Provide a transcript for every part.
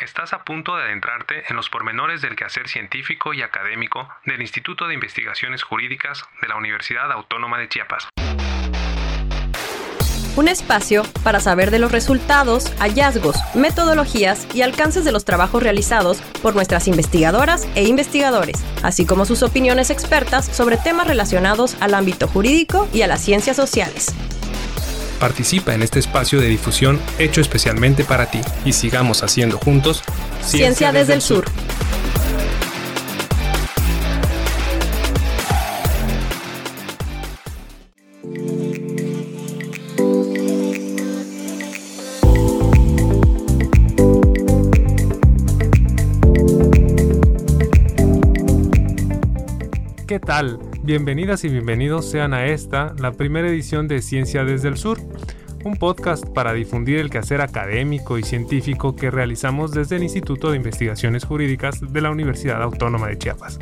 Estás a punto de adentrarte en los pormenores del quehacer científico y académico del Instituto de Investigaciones Jurídicas de la Universidad Autónoma de Chiapas. Un espacio para saber de los resultados, hallazgos, metodologías y alcances de los trabajos realizados por nuestras investigadoras e investigadores, así como sus opiniones expertas sobre temas relacionados al ámbito jurídico y a las ciencias sociales. Participa en este espacio de difusión hecho especialmente para ti y sigamos haciendo juntos Ciencia, desde, el sur. ¿Qué tal? Bienvenidas y bienvenidos sean a esta, la primera edición de Ciencia desde el Sur, un podcast para difundir el quehacer académico y científico que realizamos desde el Instituto de Investigaciones Jurídicas de la Universidad Autónoma de Chiapas.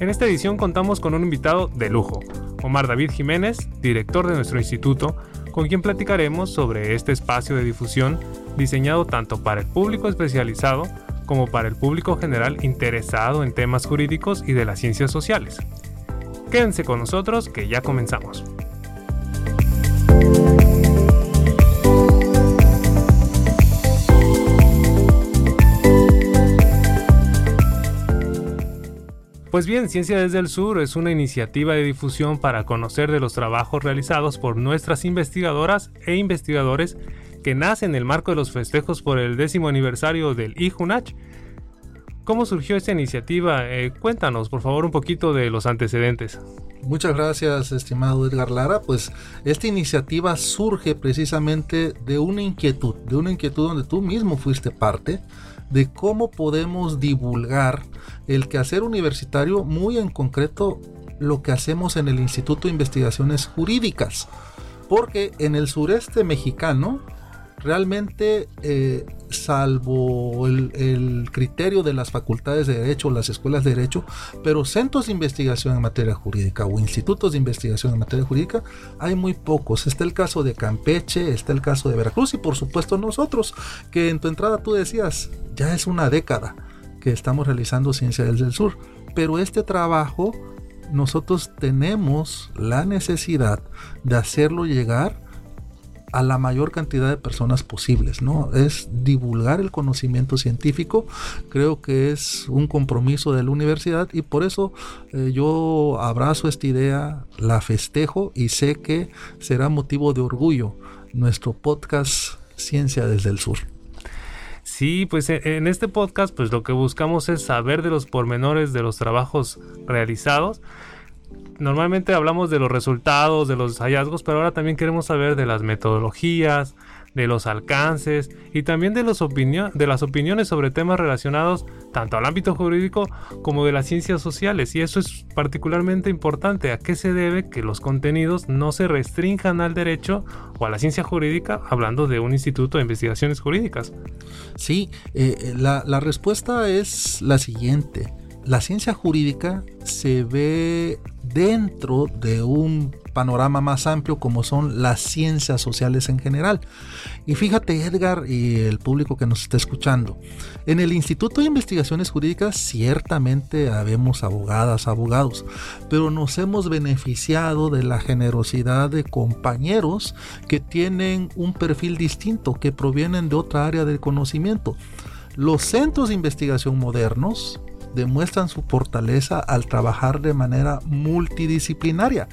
En esta edición contamos con un invitado de lujo, Omar David Jiménez, director de nuestro instituto, con quien platicaremos sobre este espacio de difusión diseñado tanto para el público especializado como para el público general interesado en temas jurídicos y de las ciencias sociales. Quédense con nosotros que ya comenzamos. Pues bien, Ciencia desde el Sur es una iniciativa de difusión para conocer de los trabajos realizados por nuestras investigadoras e investigadores que nace en el marco de los festejos por el décimo aniversario del IJUNACH. ¿Cómo surgió esta iniciativa? Eh, cuéntanos, por favor, un poquito de los antecedentes. Muchas gracias, estimado Edgar Lara. Pues esta iniciativa surge precisamente de una inquietud, de una inquietud donde tú mismo fuiste parte, de cómo podemos divulgar el quehacer universitario, muy en concreto lo que hacemos en el Instituto de Investigaciones Jurídicas. Porque en el sureste mexicano realmente, eh, salvo el, criterio de las facultades de derecho, las escuelas de derecho, pero centros de investigación en materia jurídica o institutos de investigación en materia jurídica, hay muy pocos. Está el caso de Campeche, está el caso de Veracruz y por supuesto nosotros, que en tu entrada tú decías, ya es una década que estamos realizando Ciencia del Sur, pero este trabajo nosotros tenemos la necesidad de hacerlo llegar a la mayor cantidad de personas posibles, ¿no? Es divulgar el conocimiento científico, creo que es un compromiso de la universidad y por eso eh, yo abrazo esta idea, la festejo y sé que será motivo de orgullo nuestro podcast Ciencia desde el Sur. Sí, pues e, en este podcast pues lo que buscamos es saber de los pormenores de los trabajos realizados normalmente hablamos de los resultados, de los hallazgos, pero ahora también queremos saber de las metodologías, de los alcances y también de, los de las opiniones sobre temas relacionados tanto al ámbito jurídico como de las ciencias sociales. Y eso es particularmente importante. ¿A qué se debe que los contenidos no se restrinjan al derecho o a la ciencia jurídica, hablando de un instituto de investigaciones jurídicas? Sí, eh, la, la respuesta es la siguiente. La ciencia jurídica se ve dentro de un panorama más amplio como son las ciencias sociales en general. Y fíjate Edgar y el público que nos está escuchando, en el Instituto de Investigaciones Jurídicas ciertamente habemos abogadas, abogados, pero nos hemos beneficiado de la generosidad de compañeros que tienen un perfil distinto, que provienen de otra área del conocimiento. Los centros de investigación modernos demuestran su fortaleza al trabajar de manera multidisciplinaria.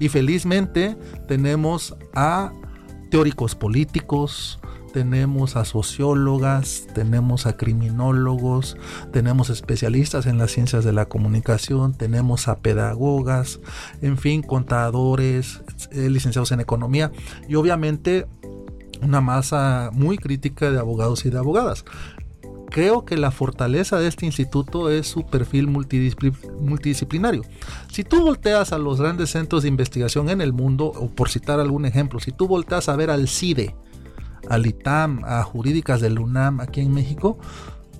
Y felizmente tenemos a teóricos políticos, tenemos a sociólogas, tenemos a criminólogos, tenemos especialistas en las ciencias de la comunicación, tenemos a pedagogas, en fin, contadores, eh, licenciados en economía y obviamente una masa muy crítica de abogados y de abogadas creo que la fortaleza de este instituto es su perfil multidisciplinario. Si tú volteas a los grandes centros de investigación en el mundo, o por citar algún ejemplo, si tú volteas a ver al CIDE, al ITAM, a jurídicas del UNAM aquí en México,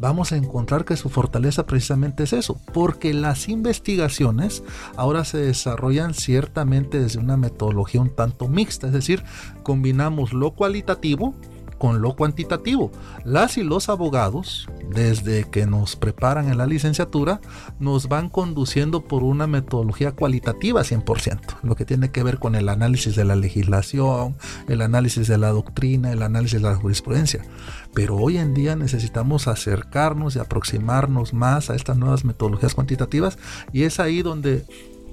vamos a encontrar que su fortaleza precisamente es eso, porque las investigaciones ahora se desarrollan ciertamente desde una metodología un tanto mixta, es decir, combinamos lo cualitativo, con lo cuantitativo. Las y los abogados, desde que nos preparan en la licenciatura, nos van conduciendo por una metodología cualitativa 100%, lo que tiene que ver con el análisis de la legislación, el análisis de la doctrina, el análisis de la jurisprudencia. Pero hoy en día necesitamos acercarnos y aproximarnos más a estas nuevas metodologías cuantitativas y es ahí donde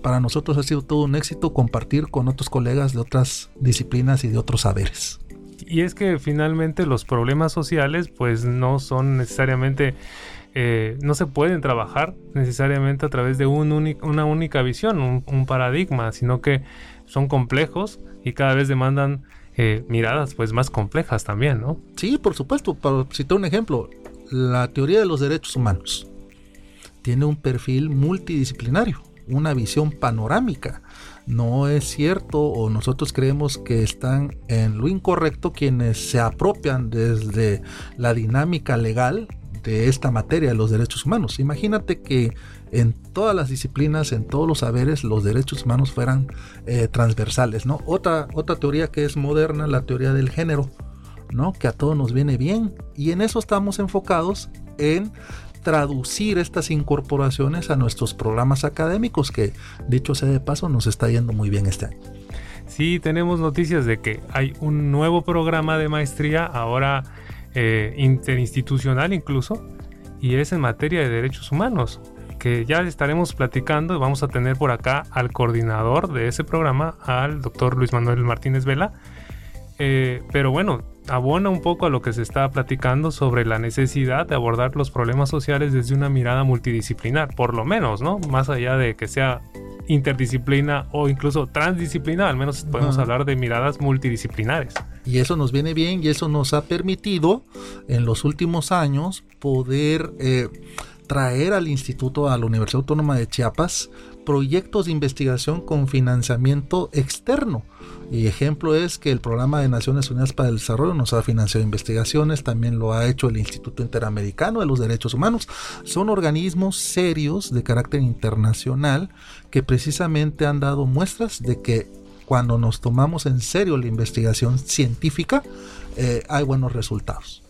para nosotros ha sido todo un éxito compartir con otros colegas de otras disciplinas y de otros saberes y es que finalmente los problemas sociales pues no son necesariamente eh, no se pueden trabajar necesariamente a través de un una única visión, un, paradigma, sino que son complejos y cada vez demandan eh, miradas pues más complejas también, ¿no? Sí, por supuesto. Para citar un ejemplo, la teoría de los derechos humanos tiene un perfil multidisciplinario, una visión panorámica no es cierto o nosotros creemos que están en lo incorrecto quienes se apropian desde la dinámica legal de esta materia de los derechos humanos. Imagínate que en todas las disciplinas, en todos los saberes, los derechos humanos fueran eh, transversales, ¿no? Otra, otra teoría que es moderna, la teoría del género, ¿no? Que a todos nos viene bien. Y en eso estamos enfocados en traducir estas incorporaciones a nuestros programas académicos, que dicho sea de paso nos está yendo muy bien este año. Sí, tenemos noticias de que hay un nuevo programa de maestría, ahora eh, interinstitucional incluso, y es en materia de derechos humanos, que ya estaremos platicando vamos a tener por acá al coordinador de ese programa, al doctor Luis Manuel Martínez Vela. Eh, pero bueno, abona un poco a lo que se está platicando sobre la necesidad de abordar los problemas sociales desde una mirada multidisciplinar, por lo menos, ¿no? Más allá de que sea interdisciplina o incluso transdisciplina, al menos podemos hablar de miradas multidisciplinares. Y eso nos viene bien y eso nos ha permitido en los últimos años poder eh, traer al instituto, a la Universidad Autónoma de Chiapas, proyectos de investigación con financiamiento externo. Y ejemplo es que el Programa de Naciones Unidas para el Desarrollo nos ha financiado investigaciones, también lo ha hecho el Instituto Interamericano de los Derechos Humanos. Son organismos serios de carácter internacional que precisamente han dado muestras de que cuando nos tomamos en serio la investigación científica, eh, hay buenos resultados.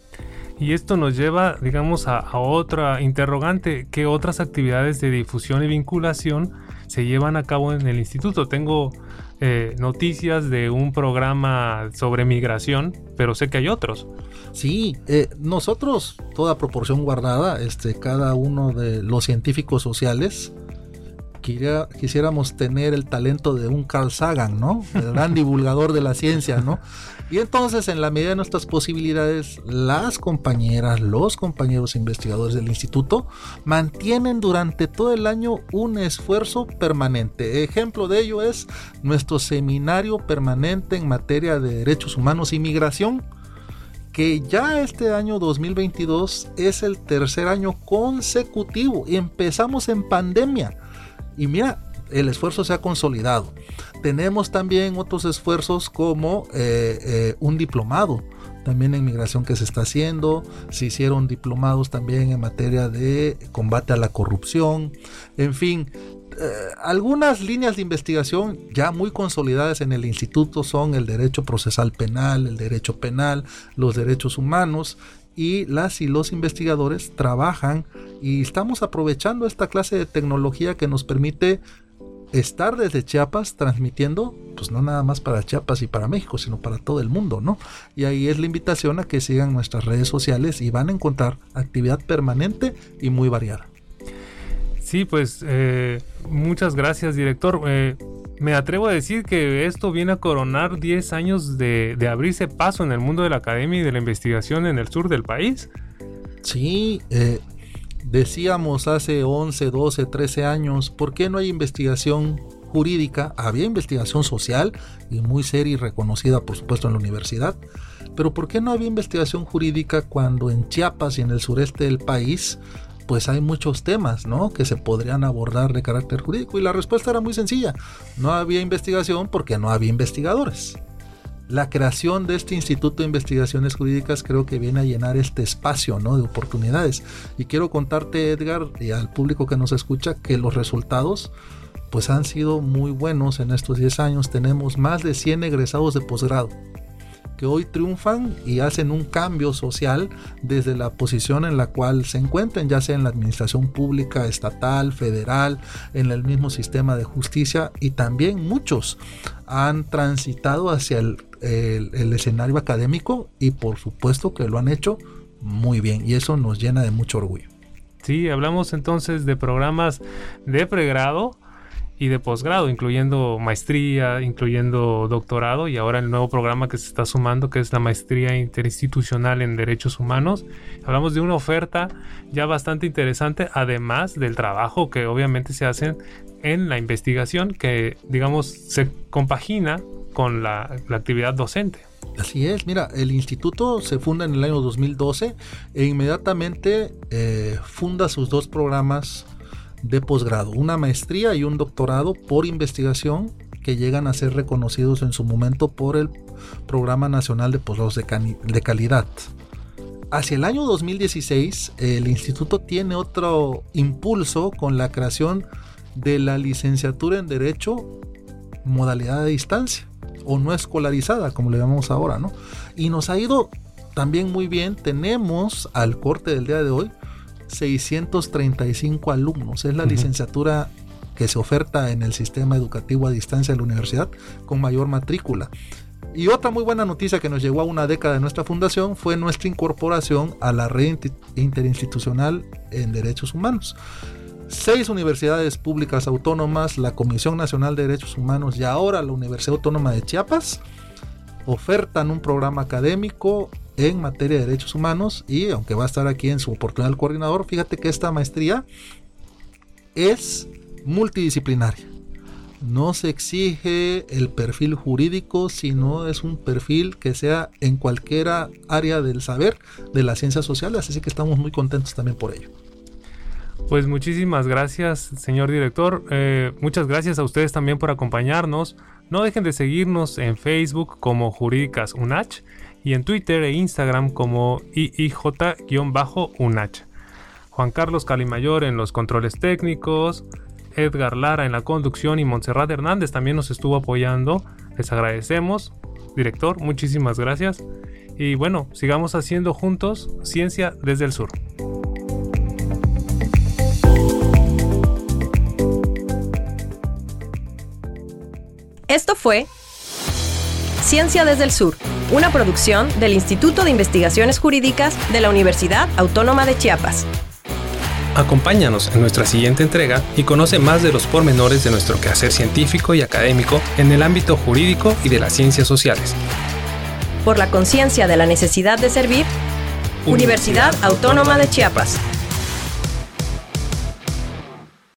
Y esto nos lleva, digamos, a, otra interrogante, ¿qué otras actividades de difusión y vinculación se llevan a cabo en el instituto? Tengo eh, noticias de un programa sobre migración, pero sé que hay otros. Sí, eh, nosotros, toda proporción guardada, este, cada uno de los científicos sociales, quisiéramos tener el talento de un Carl Sagan, ¿no? El gran divulgador de la ciencia, ¿no? Y entonces, en la medida de nuestras posibilidades, las compañeras, los compañeros investigadores del instituto mantienen durante todo el año un esfuerzo permanente. Ejemplo de ello es nuestro seminario permanente en materia de derechos humanos y migración que ya este año 2022 es el tercer año consecutivo empezamos en pandemia. Y mira, el esfuerzo se ha consolidado. Tenemos también otros esfuerzos como eh, eh, un diplomado también en migración que se está haciendo, se hicieron diplomados también en materia de combate a la corrupción, en fin, eh, algunas líneas de investigación ya muy consolidadas en el instituto son el derecho procesal penal, el derecho penal, los derechos humanos y las y los investigadores trabajan y estamos aprovechando esta clase de tecnología que nos permite estar desde Chiapas transmitiendo, pues no nada más para Chiapas y para México, sino para todo el mundo, ¿no? Y ahí es la invitación a que sigan nuestras redes sociales y van a encontrar actividad permanente y muy variada. Sí, pues eh, muchas gracias, director. Eh, me atrevo a decir que esto viene a coronar 10 años de, abrirse paso en el mundo de la academia y de la investigación en el sur del país. Sí, eh, Decíamos hace 11, 12, 13 años, ¿por qué no hay investigación jurídica? Había investigación social y muy seria y reconocida, por supuesto, en la universidad. Pero ¿por qué no había investigación jurídica cuando en Chiapas y en el sureste del país pues hay muchos temas, ¿no? Que se podrían abordar de carácter jurídico. Y la respuesta era muy sencilla. No había investigación porque no había investigadores. La creación de este Instituto de Investigaciones Jurídicas creo que viene a llenar este espacio ¿no? de oportunidades. Y quiero contarte, Edgar, y al público que nos escucha, que los resultados pues han sido muy buenos en estos 10 años. Tenemos más de 100 egresados de posgrado que hoy triunfan y hacen un cambio social desde la posición en la cual se encuentren, ya sea en la administración pública, estatal, federal, en el mismo sistema de justicia y también muchos han transitado hacia el, el escenario académico y por supuesto que lo han hecho muy bien y eso nos llena de mucho orgullo. Sí, hablamos entonces de programas de pregrado y de posgrado, incluyendo maestría, incluyendo doctorado y ahora el nuevo programa que se está sumando, que es la maestría interinstitucional en derechos humanos. Hablamos de una oferta ya bastante interesante, además del trabajo que obviamente se hace en la investigación, que digamos se compagina con la, actividad docente. Así es, mira, el instituto se funda en el año 2012 e inmediatamente eh, funda sus dos programas de posgrado, una maestría y un doctorado por investigación que llegan a ser reconocidos en su momento por el Programa Nacional de Posgrados de, Calidad. Hacia el año 2016, el instituto tiene otro impulso con la creación de la licenciatura en Derecho modalidad de distancia o no escolarizada, como le llamamos ahora, ¿no? Y nos ha ido también muy bien. Tenemos al corte del día de hoy 635 alumnos. Es la licenciatura que se oferta en el sistema educativo a distancia de la universidad con mayor matrícula. Y otra muy buena noticia que nos llegó a una década de nuestra fundación fue nuestra incorporación a la red interinstitucional en derechos humanos. Seis universidades públicas autónomas, la Comisión Nacional de Derechos Humanos y ahora la Universidad Autónoma de Chiapas ofertan un programa académico en materia de derechos humanos y aunque va a estar aquí en su oportunidad el coordinador, fíjate que esta maestría es multidisciplinaria. No se exige el perfil jurídico, sino es un perfil que sea en cualquier área del saber de las ciencias sociales, así que estamos muy contentos también por ello. Pues muchísimas gracias, señor director. Eh, muchas gracias a ustedes también por acompañarnos. No dejen de seguirnos en Facebook como Jurídicas UNACH y en Twitter e Instagram como IIJ-UNACH. Juan Carlos Calimayor en los controles técnicos, Edgar Lara en la conducción y Montserrat Hernández también nos estuvo apoyando. Les agradecemos. Director, muchísimas gracias. Y bueno, sigamos haciendo juntos ciencia desde el sur. Esto fue Ciencia desde el Sur, una producción del Instituto de Investigaciones Jurídicas de la Universidad Autónoma de Chiapas. Acompáñanos en nuestra siguiente entrega y conoce más de los pormenores de nuestro quehacer científico y académico en el ámbito jurídico y de las ciencias sociales. Por la conciencia de la necesidad de servir, Universidad Autónoma de Chiapas.